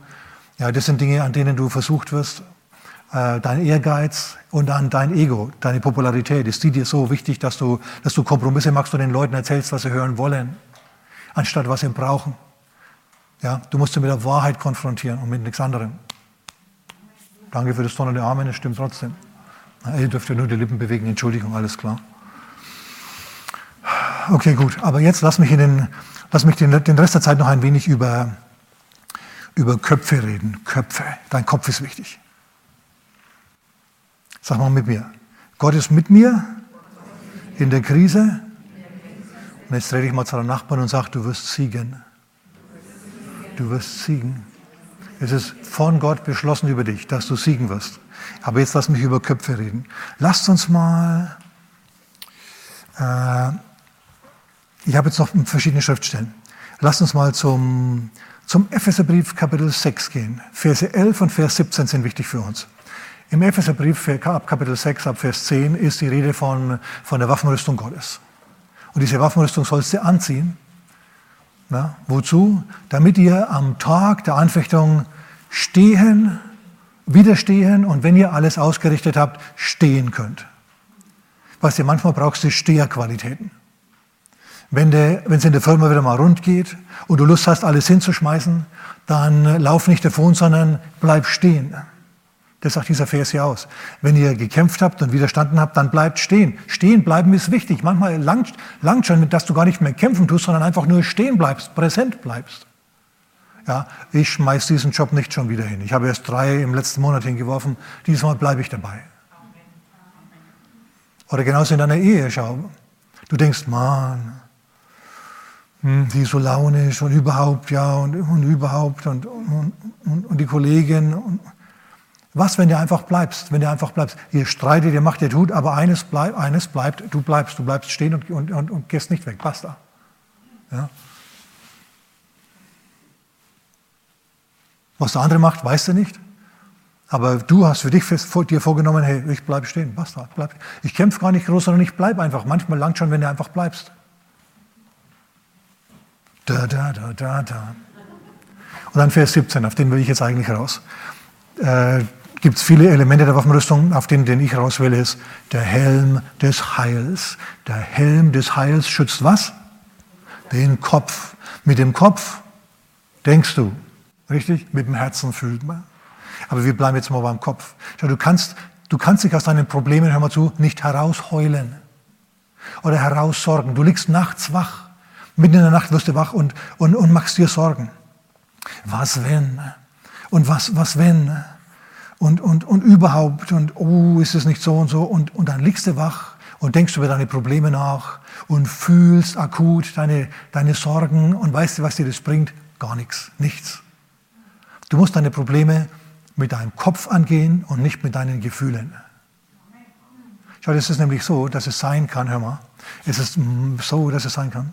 Speaker 1: Ja, das sind Dinge, an denen du versucht wirst. Äh, dein Ehrgeiz und dann dein Ego, deine Popularität. Ist die dir so wichtig, dass du, dass du Kompromisse machst und den Leuten erzählst, was sie hören wollen, anstatt was sie brauchen? Ja, du musst sie mit der Wahrheit konfrontieren und mit nichts anderem. Danke für das donnernde Amen, es stimmt trotzdem. ihr dürft ja nur die Lippen bewegen, Entschuldigung, alles klar. Okay, gut, aber jetzt lass mich, in den, lass mich den, den Rest der Zeit noch ein wenig über, über Köpfe reden. Köpfe, dein Kopf ist wichtig. Sag mal mit mir. Gott ist mit mir in der Krise. Und jetzt dreh dich mal zu deinem Nachbarn und sag, du wirst siegen. Du wirst siegen. Es ist von Gott beschlossen über dich, dass du siegen wirst. Aber jetzt lass mich über Köpfe reden. Lasst uns mal, äh, ich habe jetzt noch verschiedene Schriftstellen. Lasst uns mal zum, zum Epheserbrief Kapitel 6 gehen. Verse 11 und Vers 17 sind wichtig für uns. Im Epheserbrief ab Kapitel 6, ab Vers 10 ist die Rede von, von der Waffenrüstung Gottes. Und diese Waffenrüstung sollst du anziehen, na, wozu? Damit ihr am Tag der Anfechtung stehen, widerstehen und wenn ihr alles ausgerichtet habt, stehen könnt. Was ihr manchmal brauchst, ist Steherqualitäten. Wenn es in der Firma wieder mal rund geht und du Lust hast, alles hinzuschmeißen, dann lauf nicht davon, sondern bleib stehen. Das sagt dieser Vers hier aus. Wenn ihr gekämpft habt und widerstanden habt, dann bleibt stehen. Stehen bleiben ist wichtig. Manchmal langt, langt schon, dass du gar nicht mehr kämpfen tust, sondern einfach nur stehen bleibst, präsent bleibst. Ja, ich schmeiß diesen Job nicht schon wieder hin. Ich habe erst drei im letzten Monat hingeworfen. Diesmal bleibe ich dabei. Oder genauso in deiner Ehe, schau. Du denkst, Mann, hm, die so launisch und überhaupt, ja, und, und überhaupt und, und, und, und die Kollegin. Und, was, wenn du einfach bleibst? Wenn du einfach bleibst. Ihr streitet, ihr macht, ihr tut, aber eines, bleib, eines bleibt, du bleibst, du bleibst stehen und, und, und, und gehst nicht weg. Basta. Ja? Was der andere macht, weißt du nicht. Aber du hast für dich vor, dir vorgenommen, hey, ich bleibe stehen, basta, bleib. Ich kämpfe gar nicht groß, sondern ich bleibe einfach. Manchmal langt schon, wenn du einfach bleibst. Da, da, da, da, da. Und dann Vers 17, auf den will ich jetzt eigentlich raus. Äh, gibt es viele Elemente der Waffenrüstung, auf denen den ich rauswähle, ist der Helm des Heils. Der Helm des Heils schützt was? Den Kopf. Mit dem Kopf denkst du, richtig? Mit dem Herzen fühlt man. Aber wir bleiben jetzt mal beim Kopf. Schau, du kannst, du kannst dich aus deinen Problemen, hör mal zu, nicht herausheulen oder heraussorgen. Du liegst nachts wach. Mitten in der Nacht wirst du wach und, und, und machst dir Sorgen. Was wenn? Und was, was wenn? Und, und, und überhaupt und oh, ist es nicht so und so. Und, und dann liegst du wach und denkst über deine Probleme nach und fühlst akut deine, deine Sorgen und weißt du, was dir das bringt? Gar nichts, nichts. Du musst deine Probleme mit deinem Kopf angehen und nicht mit deinen Gefühlen. Schau, es ist nämlich so, dass es sein kann, hör mal, es ist so, dass es sein kann,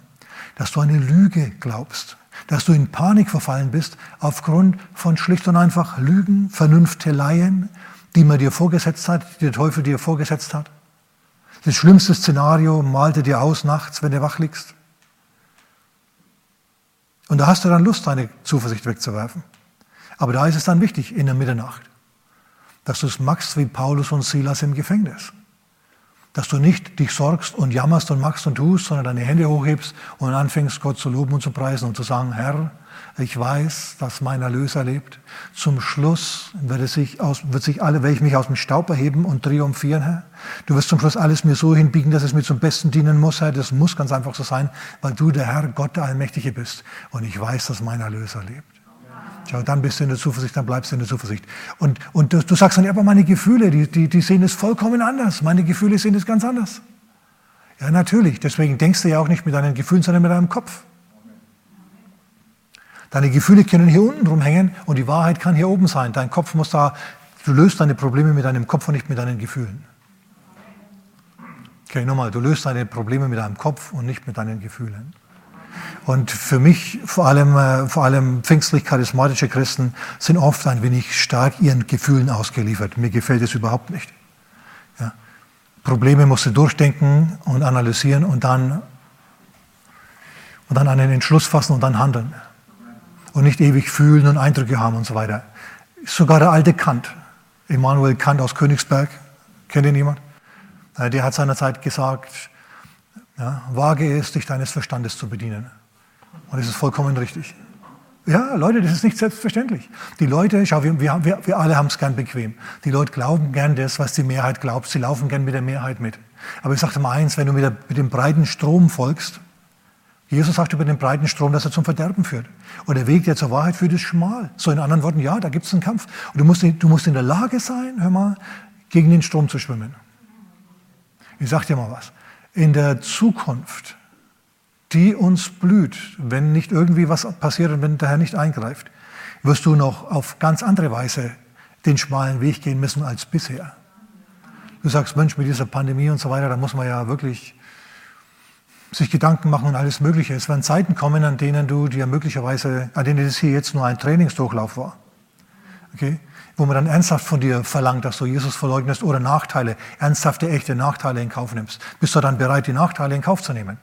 Speaker 1: dass du eine Lüge glaubst, dass du in Panik verfallen bist aufgrund von schlicht und einfach Lügen, Vernünfteleien, die man dir vorgesetzt hat, die der Teufel dir vorgesetzt hat. Das schlimmste Szenario malte dir aus nachts, wenn du wach liegst. Und da hast du dann Lust, deine Zuversicht wegzuwerfen. Aber da ist es dann wichtig in der Mitternacht, dass du es machst wie Paulus und Silas im Gefängnis. Dass du nicht dich sorgst und jammerst und machst und tust, sondern deine Hände hochhebst und anfängst, Gott zu loben und zu preisen und zu sagen, Herr, ich weiß, dass mein Erlöser lebt. Zum Schluss wird, sich aus, wird sich alle, werde ich mich aus dem Staub erheben und triumphieren, Herr. Du wirst zum Schluss alles mir so hinbiegen, dass es mir zum Besten dienen muss, Herr. Das muss ganz einfach so sein, weil du der Herr, Gott der Allmächtige bist. Und ich weiß, dass mein Erlöser lebt. Schau, dann bist du in der Zuversicht, dann bleibst du in der Zuversicht. Und, und du, du sagst dann, ja, aber meine Gefühle, die, die, die sehen es vollkommen anders. Meine Gefühle sehen es ganz anders. Ja, natürlich. Deswegen denkst du ja auch nicht mit deinen Gefühlen, sondern mit deinem Kopf. Deine Gefühle können hier unten rumhängen und die Wahrheit kann hier oben sein. Dein Kopf muss da, du löst deine Probleme mit deinem Kopf und nicht mit deinen Gefühlen. Okay, nochmal, du löst deine Probleme mit deinem Kopf und nicht mit deinen Gefühlen. Und für mich, vor allem, äh, vor allem pfingstlich-charismatische Christen, sind oft ein wenig stark ihren Gefühlen ausgeliefert. Mir gefällt es überhaupt nicht. Ja. Probleme musst du durchdenken und analysieren und dann, und dann einen Entschluss fassen und dann handeln. Und nicht ewig fühlen und Eindrücke haben und so weiter. Sogar der alte Kant, Immanuel Kant aus Königsberg, kennt ihn jemand? Äh, der hat seinerzeit gesagt, ja, wage es, dich deines Verstandes zu bedienen. Und das ist vollkommen richtig. Ja, Leute, das ist nicht selbstverständlich. Die Leute, schau, wir, wir, wir alle haben es gern bequem. Die Leute glauben gern das, was die Mehrheit glaubt. Sie laufen gern mit der Mehrheit mit. Aber ich sage mal eins, wenn du mit, der, mit dem breiten Strom folgst, Jesus sagt über den breiten Strom, dass er zum Verderben führt. Und der Weg, der zur Wahrheit führt, ist schmal. So in anderen Worten, ja, da gibt es einen Kampf. Und du musst, du musst in der Lage sein, hör mal, gegen den Strom zu schwimmen. Ich sage dir mal was in der Zukunft, die uns blüht, wenn nicht irgendwie was passiert und wenn der Herr nicht eingreift, wirst du noch auf ganz andere Weise den schmalen Weg gehen müssen als bisher. Du sagst, Mensch, mit dieser Pandemie und so weiter, da muss man ja wirklich sich Gedanken machen und alles Mögliche. Es werden Zeiten kommen, an denen du dir möglicherweise, an denen das hier jetzt nur ein Trainingsdurchlauf war. Okay? Wo man dann ernsthaft von dir verlangt, dass du Jesus verleugnest oder Nachteile, ernsthafte, echte Nachteile in Kauf nimmst. Bist du dann bereit, die Nachteile in Kauf zu nehmen?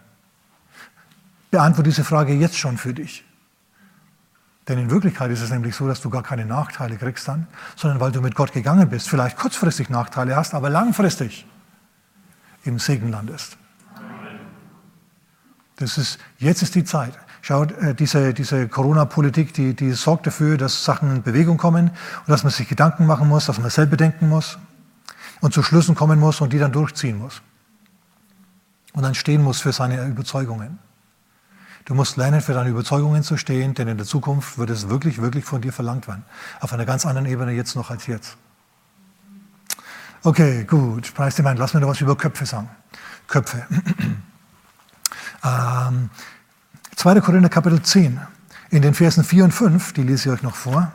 Speaker 1: Beantworte diese Frage jetzt schon für dich. Denn in Wirklichkeit ist es nämlich so, dass du gar keine Nachteile kriegst dann, sondern weil du mit Gott gegangen bist, vielleicht kurzfristig Nachteile hast, aber langfristig im Segen landest. Das ist, jetzt ist die Zeit. Schaut, äh, diese, diese Corona-Politik, die, die sorgt dafür, dass Sachen in Bewegung kommen und dass man sich Gedanken machen muss, dass man selber denken muss und zu Schlüssen kommen muss und die dann durchziehen muss. Und dann stehen muss für seine Überzeugungen. Du musst lernen, für deine Überzeugungen zu stehen, denn in der Zukunft wird es wirklich, wirklich von dir verlangt werden. Auf einer ganz anderen Ebene jetzt noch als jetzt. Okay, gut. Preis dem Herrn. Lass mir noch was über Köpfe sagen. Köpfe. ähm, 2. Korinther Kapitel 10, in den Versen 4 und 5, die lese ich euch noch vor.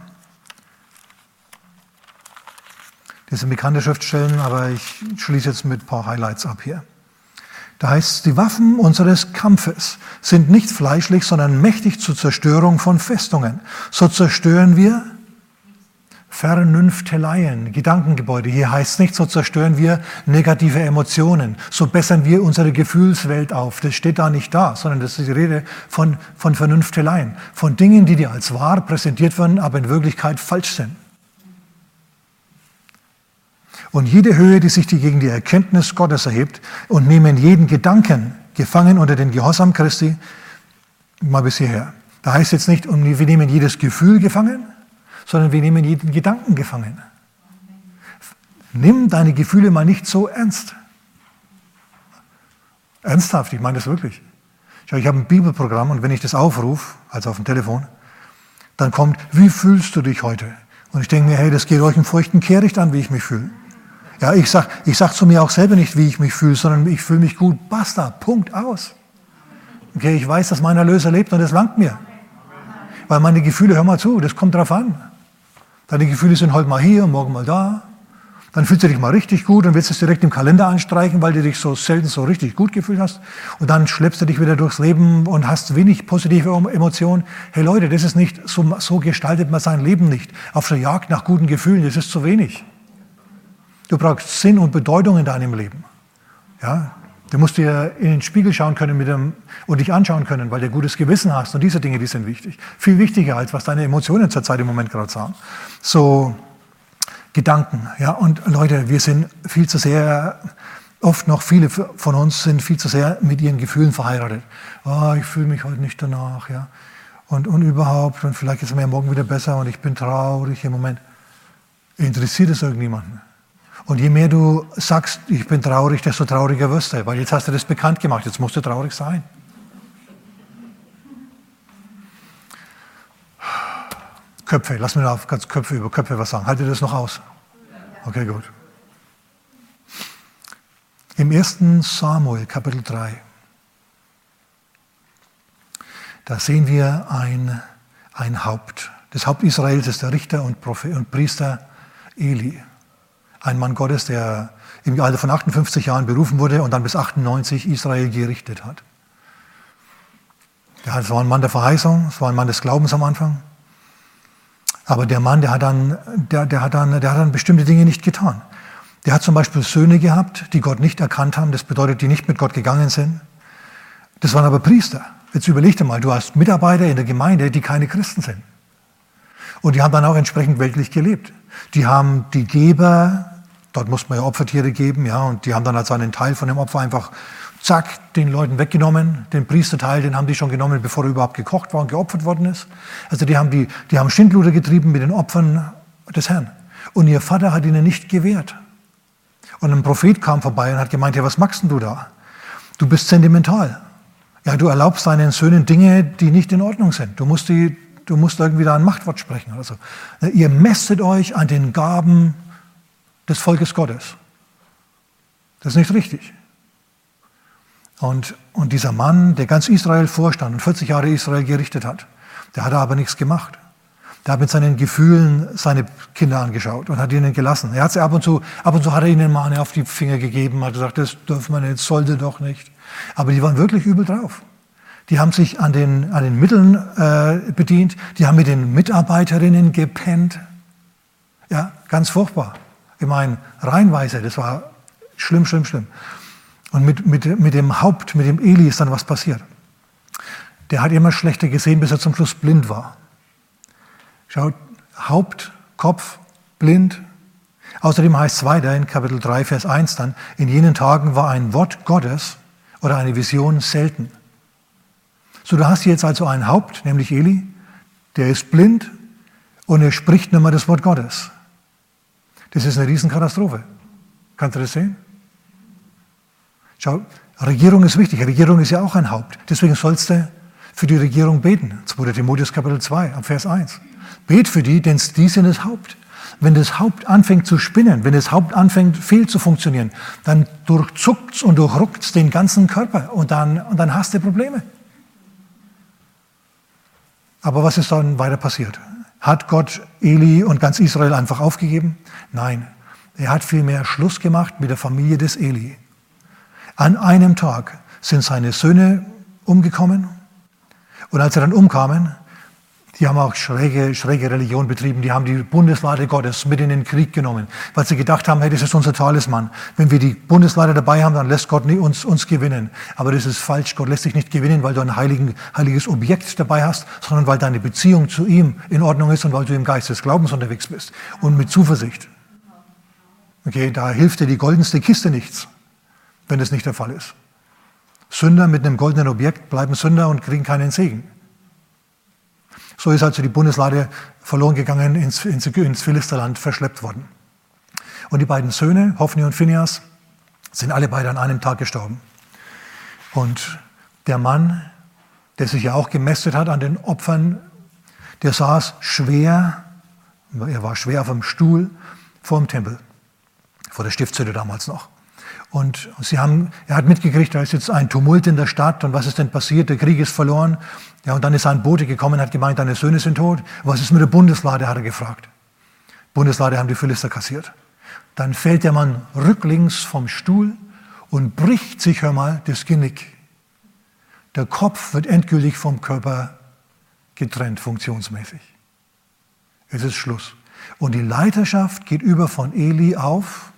Speaker 1: Das sind bekannte Schriftstellen, aber ich schließe jetzt mit ein paar Highlights ab hier. Da heißt es, die Waffen unseres Kampfes sind nicht fleischlich, sondern mächtig zur Zerstörung von Festungen. So zerstören wir Vernünfteleien, Gedankengebäude. Hier heißt es nicht, so zerstören wir negative Emotionen, so bessern wir unsere Gefühlswelt auf. Das steht da nicht da, sondern das ist die Rede von, von Vernünfteleien, von Dingen, die dir als wahr präsentiert werden, aber in Wirklichkeit falsch sind. Und jede Höhe, die sich die gegen die Erkenntnis Gottes erhebt und nehmen jeden Gedanken gefangen unter den Gehorsam Christi, mal bis hierher. Da heißt jetzt nicht, wir nehmen jedes Gefühl gefangen, sondern wir nehmen jeden Gedanken gefangen. Nimm deine Gefühle mal nicht so ernst. Ernsthaft, ich meine das wirklich. Ich habe ein Bibelprogramm und wenn ich das aufrufe, also auf dem Telefon, dann kommt, wie fühlst du dich heute? Und ich denke mir, hey, das geht euch einen feuchten Kehricht an, wie ich mich fühle. Ja, ich sag, ich sag zu mir auch selber nicht, wie ich mich fühle, sondern ich fühle mich gut. Basta, Punkt aus. Okay, ich weiß, dass mein Erlöser lebt und das langt mir. Weil meine Gefühle, hör mal zu, das kommt drauf an. Deine Gefühle sind heute mal hier, morgen mal da. Dann fühlst du dich mal richtig gut und willst es direkt im Kalender anstreichen, weil du dich so selten so richtig gut gefühlt hast. Und dann schleppst du dich wieder durchs Leben und hast wenig positive Emotionen. Hey Leute, das ist nicht, so, so gestaltet man sein Leben nicht. Auf der Jagd nach guten Gefühlen, das ist zu wenig. Du brauchst Sinn und Bedeutung in deinem Leben. Ja? Du musst dir in den Spiegel schauen können mit dem, und dich anschauen können, weil du gutes Gewissen hast. Und diese Dinge, die sind wichtig. Viel wichtiger, als was deine Emotionen zurzeit im Moment gerade sagen. So, Gedanken. Ja, und Leute, wir sind viel zu sehr, oft noch viele von uns sind viel zu sehr mit ihren Gefühlen verheiratet. Oh, ich fühle mich heute nicht danach, ja. Und, und überhaupt, und vielleicht ist es mir morgen wieder besser und ich bin traurig im Moment. Interessiert es irgendjemanden? Und je mehr du sagst, ich bin traurig, desto trauriger wirst du, weil jetzt hast du das bekannt gemacht, jetzt musst du traurig sein. Köpfe, lass mir da ganz Köpfe über Köpfe was sagen. Haltet das noch aus? Okay, gut. Im 1. Samuel, Kapitel 3, da sehen wir ein, ein Haupt. Das Haupt Israels ist der Richter und, Prophet und Priester Eli. Ein Mann Gottes, der im Alter von 58 Jahren berufen wurde und dann bis 98 Israel gerichtet hat. Das war ein Mann der Verheißung, es war ein Mann des Glaubens am Anfang. Aber der Mann, der hat, dann, der, der, hat dann, der hat dann bestimmte Dinge nicht getan. Der hat zum Beispiel Söhne gehabt, die Gott nicht erkannt haben. Das bedeutet, die nicht mit Gott gegangen sind. Das waren aber Priester. Jetzt überleg dir mal, du hast Mitarbeiter in der Gemeinde, die keine Christen sind. Und die haben dann auch entsprechend weltlich gelebt. Die haben die Geber, dort muss man ja Opfertiere geben, ja, und die haben dann also einen Teil von dem Opfer einfach zack, den Leuten weggenommen. Den Priesterteil, den haben die schon genommen, bevor er überhaupt gekocht war und geopfert worden ist. Also die haben, die, die haben Schindluder getrieben mit den Opfern des Herrn. Und ihr Vater hat ihnen nicht gewehrt. Und ein Prophet kam vorbei und hat gemeint, ja, was machst du da? Du bist sentimental. Ja, du erlaubst deinen Söhnen Dinge, die nicht in Ordnung sind. Du musst, die, du musst irgendwie da ein Machtwort sprechen oder so. Ihr mästet euch an den Gaben des Volkes Gottes. Das ist nicht richtig. Und, und dieser Mann, der ganz Israel vorstand und 40 Jahre Israel gerichtet hat, der hat aber nichts gemacht. Der hat mit seinen Gefühlen seine Kinder angeschaut und hat ihnen gelassen. Er hat sie ab und zu, ab und zu hat er ihnen mal eine auf die Finger gegeben, hat gesagt, das dürfen wir nicht, sollte doch nicht. Aber die waren wirklich übel drauf. Die haben sich an den, an den Mitteln äh, bedient, die haben mit den Mitarbeiterinnen gepennt. Ja, ganz furchtbar. Ich meine, reinweise, das war schlimm, schlimm, schlimm. Und mit, mit, mit dem Haupt, mit dem Eli ist dann was passiert. Der hat immer schlechter gesehen, bis er zum Schluss blind war. Schaut, Haupt, Kopf, blind. Außerdem heißt es weiter in Kapitel 3, Vers 1 dann, in jenen Tagen war ein Wort Gottes oder eine Vision selten. So, du hast jetzt also ein Haupt, nämlich Eli, der ist blind und er spricht nicht mehr das Wort Gottes. Das ist eine Riesenkatastrophe. Kannst du das sehen? Schau, Regierung ist wichtig. Regierung ist ja auch ein Haupt. Deswegen sollst du für die Regierung beten. 2. Timotheus Kapitel 2, Vers 1. Bet für die, denn die sind das Haupt. Wenn das Haupt anfängt zu spinnen, wenn das Haupt anfängt fehl zu funktionieren, dann durchzuckt und durchruckt den ganzen Körper und dann, und dann hast du Probleme. Aber was ist dann weiter passiert? Hat Gott Eli und ganz Israel einfach aufgegeben? Nein, er hat vielmehr Schluss gemacht mit der Familie des Eli. An einem Tag sind seine Söhne umgekommen. Und als sie dann umkamen, die haben auch schräge, schräge Religion betrieben. Die haben die Bundeslade Gottes mit in den Krieg genommen, weil sie gedacht haben, hey, das ist unser Talisman. Wenn wir die Bundeslade dabei haben, dann lässt Gott uns, uns gewinnen. Aber das ist falsch. Gott lässt dich nicht gewinnen, weil du ein heiligen, heiliges Objekt dabei hast, sondern weil deine Beziehung zu ihm in Ordnung ist und weil du im Geist des Glaubens unterwegs bist. Und mit Zuversicht. Okay, da hilft dir die goldenste Kiste nichts wenn das nicht der Fall ist. Sünder mit einem goldenen Objekt bleiben Sünder und kriegen keinen Segen. So ist also die Bundeslade verloren gegangen, ins, ins, ins Philisterland verschleppt worden. Und die beiden Söhne, Hophni und Phineas, sind alle beide an einem Tag gestorben. Und der Mann, der sich ja auch gemästet hat an den Opfern, der saß schwer, er war schwer auf dem Stuhl vor dem Tempel, vor der Stiftshütte damals noch. Und sie haben, er hat mitgekriegt, da ist jetzt ein Tumult in der Stadt und was ist denn passiert? Der Krieg ist verloren. Ja, und dann ist ein Bote gekommen, hat gemeint, deine Söhne sind tot. Was ist mit der Bundeslade, hat er gefragt. Bundeslade haben die Philister kassiert. Dann fällt der Mann rücklings vom Stuhl und bricht sich, hör mal, das Genick. Der Kopf wird endgültig vom Körper getrennt, funktionsmäßig. Es ist Schluss. Und die Leiterschaft geht über von Eli auf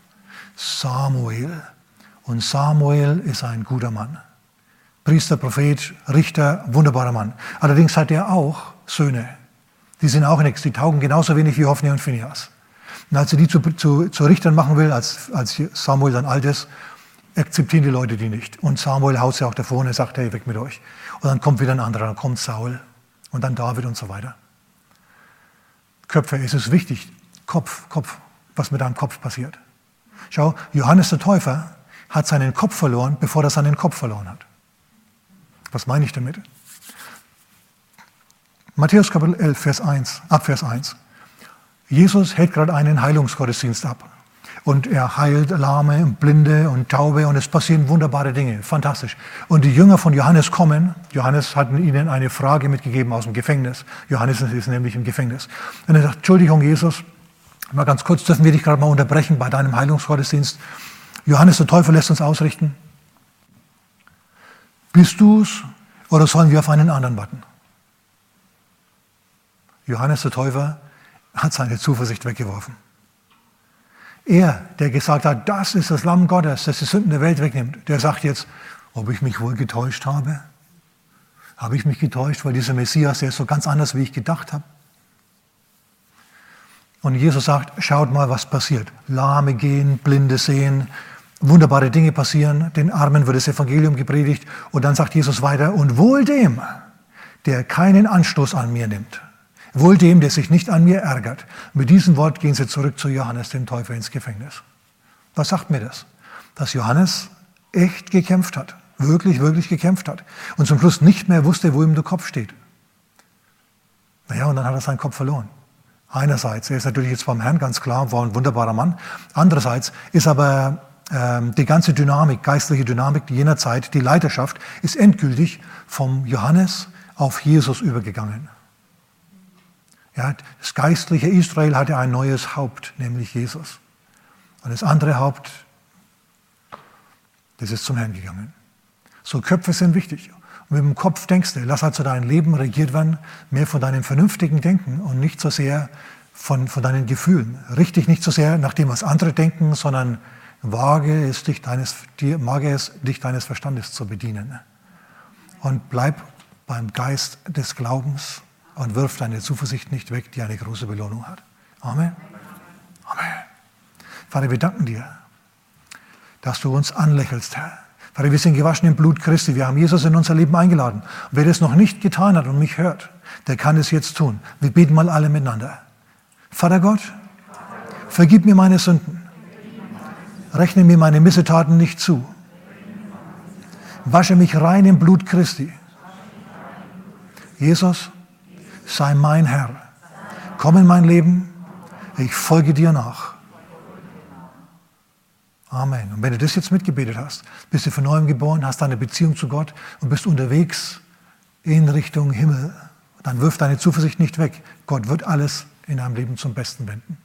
Speaker 1: Samuel. Und Samuel ist ein guter Mann. Priester, Prophet, Richter, wunderbarer Mann. Allerdings hat er auch Söhne. Die sind auch nichts. Die taugen genauso wenig wie Hophni und Phineas. Und als er die zu, zu, zu Richtern machen will, als, als Samuel dann alt ist, akzeptieren die Leute die nicht. Und Samuel haut sie auch davor und sagt, hey, weg mit euch. Und dann kommt wieder ein anderer, dann kommt Saul und dann David und so weiter. Köpfe, es ist wichtig. Kopf, Kopf, was mit deinem Kopf passiert. Schau, Johannes der Täufer hat seinen Kopf verloren, bevor er seinen Kopf verloren hat. Was meine ich damit? Matthäus Kapitel 11, Vers 1, ab Vers 1. Jesus hält gerade einen Heilungsgottesdienst ab. Und er heilt Lahme und Blinde und Taube und es passieren wunderbare Dinge. Fantastisch. Und die Jünger von Johannes kommen. Johannes hat ihnen eine Frage mitgegeben aus dem Gefängnis. Johannes ist nämlich im Gefängnis. Und er sagt, Entschuldigung, Jesus, mal ganz kurz, dürfen wir dich gerade mal unterbrechen bei deinem Heilungsgottesdienst. Johannes der Teufel lässt uns ausrichten. Bist du's oder sollen wir auf einen anderen warten? Johannes der Täufer hat seine Zuversicht weggeworfen. Er, der gesagt hat, das ist das Lamm Gottes, das die Sünden der Welt wegnimmt, der sagt jetzt, ob ich mich wohl getäuscht habe? Habe ich mich getäuscht, weil dieser Messias, der ist so ganz anders, wie ich gedacht habe? Und Jesus sagt, schaut mal, was passiert. Lahme gehen, Blinde sehen, wunderbare Dinge passieren, den Armen wird das Evangelium gepredigt und dann sagt Jesus weiter, und wohl dem, der keinen Anstoß an mir nimmt. Wohl dem, der sich nicht an mir ärgert. Mit diesem Wort gehen sie zurück zu Johannes, dem Täufer, ins Gefängnis. Was sagt mir das? Dass Johannes echt gekämpft hat. Wirklich, wirklich gekämpft hat. Und zum Schluss nicht mehr wusste, wo ihm der Kopf steht. Naja, und dann hat er seinen Kopf verloren. Einerseits, er ist natürlich jetzt beim Herrn ganz klar, war ein wunderbarer Mann. Andererseits ist aber die ganze Dynamik, geistliche Dynamik jener Zeit, die Leiterschaft, ist endgültig vom Johannes auf Jesus übergegangen. Ja, das geistliche Israel hatte ein neues Haupt, nämlich Jesus. Und das andere Haupt, das ist zum Herrn gegangen. So Köpfe sind wichtig. Und mit dem Kopf denkst du, lass also dein Leben regiert werden, mehr von deinem vernünftigen Denken und nicht so sehr von, von deinen Gefühlen. Richtig nicht so sehr nach dem, was andere denken, sondern wage es, dich deines, wage es, dich deines Verstandes zu bedienen. Und bleib beim Geist des Glaubens und wirf deine Zuversicht nicht weg, die eine große Belohnung hat. Amen. Amen. Vater, wir danken dir, dass du uns anlächelst, Herr. Vater, wir sind gewaschen im Blut Christi. Wir haben Jesus in unser Leben eingeladen. Wer das noch nicht getan hat und mich hört, der kann es jetzt tun. Wir beten mal alle miteinander. Vater Gott, vergib mir meine Sünden. Rechne mir meine Missetaten nicht zu. Wasche mich rein im Blut Christi. Jesus, sei mein Herr. Komm in mein Leben, ich folge dir nach. Amen. Und wenn du das jetzt mitgebetet hast, bist du von neuem geboren, hast deine Beziehung zu Gott und bist unterwegs in Richtung Himmel, dann wirf deine Zuversicht nicht weg. Gott wird alles in deinem Leben zum Besten wenden.